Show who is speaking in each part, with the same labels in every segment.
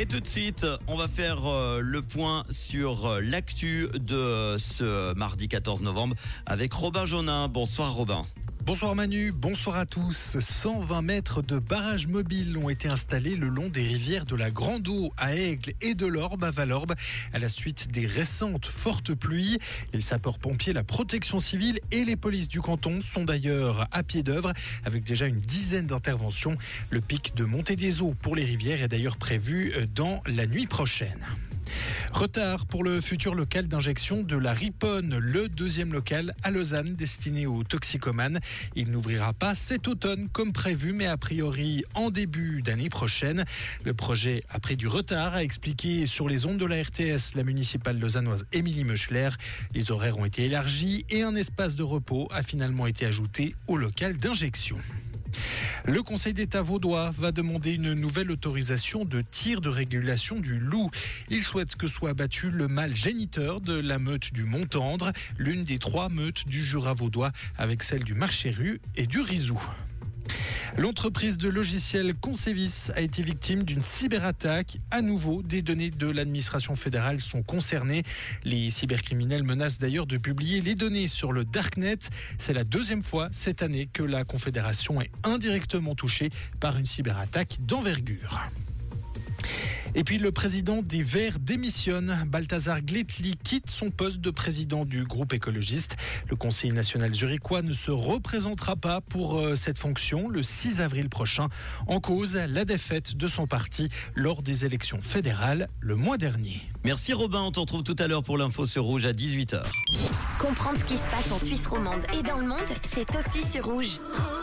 Speaker 1: Et tout de suite, on va faire euh, le point sur euh, l'actu de ce mardi 14 novembre avec Robin Jonin. Bonsoir Robin.
Speaker 2: Bonsoir Manu, bonsoir à tous. 120 mètres de barrages mobiles ont été installés le long des rivières de la Grande Eau à Aigle et de l'Orbe à Valorbe à la suite des récentes fortes pluies. Les sapeurs-pompiers, la protection civile et les polices du canton sont d'ailleurs à pied d'œuvre avec déjà une dizaine d'interventions. Le pic de montée des eaux pour les rivières est d'ailleurs prévu dans la nuit prochaine. Retard pour le futur local d'injection de la Riponne, le deuxième local à Lausanne destiné aux toxicomanes. Il n'ouvrira pas cet automne comme prévu, mais a priori en début d'année prochaine. Le projet a pris du retard, a expliqué sur les ondes de la RTS la municipale lausannoise Émilie Meuchler. Les horaires ont été élargis et un espace de repos a finalement été ajouté au local d'injection. Le Conseil d'État vaudois va demander une nouvelle autorisation de tir de régulation du loup. Il souhaite que soit abattu le mâle géniteur de la meute du Montendre, l'une des trois meutes du Jura vaudois, avec celle du Marchéru et du Rizou. L'entreprise de logiciels Concevis a été victime d'une cyberattaque. À nouveau, des données de l'administration fédérale sont concernées. Les cybercriminels menacent d'ailleurs de publier les données sur le Darknet. C'est la deuxième fois cette année que la Confédération est indirectement touchée par une cyberattaque d'envergure. Et puis le président des Verts démissionne. Balthazar Gletli quitte son poste de président du groupe écologiste. Le Conseil national zurichois ne se représentera pas pour euh, cette fonction le 6 avril prochain. En cause, la défaite de son parti lors des élections fédérales le mois dernier.
Speaker 1: Merci Robin, on te retrouve tout à l'heure pour l'info sur Rouge à 18h.
Speaker 3: Comprendre ce qui se passe en Suisse romande et dans le monde, c'est aussi sur Rouge. Rouge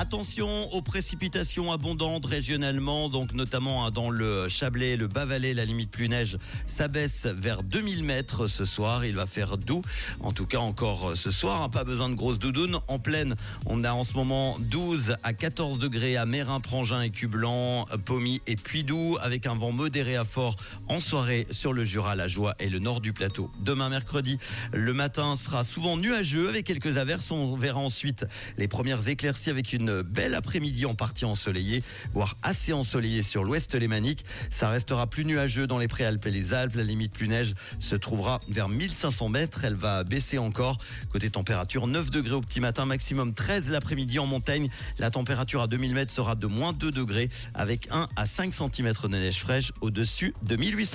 Speaker 1: Attention aux précipitations abondantes régionalement, donc notamment hein, dans le Chablais, le Bas-Valais, la limite plus neige s'abaisse vers 2000 mètres ce soir. Il va faire doux, en tout cas encore ce soir. Hein, pas besoin de grosses doudounes. En pleine, on a en ce moment 12 à 14 degrés à Mérin, Prangin et Cublan, Pommy et Puydou, avec un vent modéré à fort en soirée sur le Jura, la Joie et le nord du plateau. Demain mercredi, le matin sera souvent nuageux avec quelques averses. On verra ensuite les premières éclaircies avec une belle après-midi en partie ensoleillée, voire assez ensoleillée sur l'ouest lémanique. Ça restera plus nuageux dans les préalpes et les Alpes. La limite plus neige se trouvera vers 1500 mètres. Elle va baisser encore. Côté température, 9 degrés au petit matin, maximum 13 l'après-midi en montagne. La température à 2000 mètres sera de moins 2 degrés avec 1 à 5 cm de neige fraîche au-dessus de 1800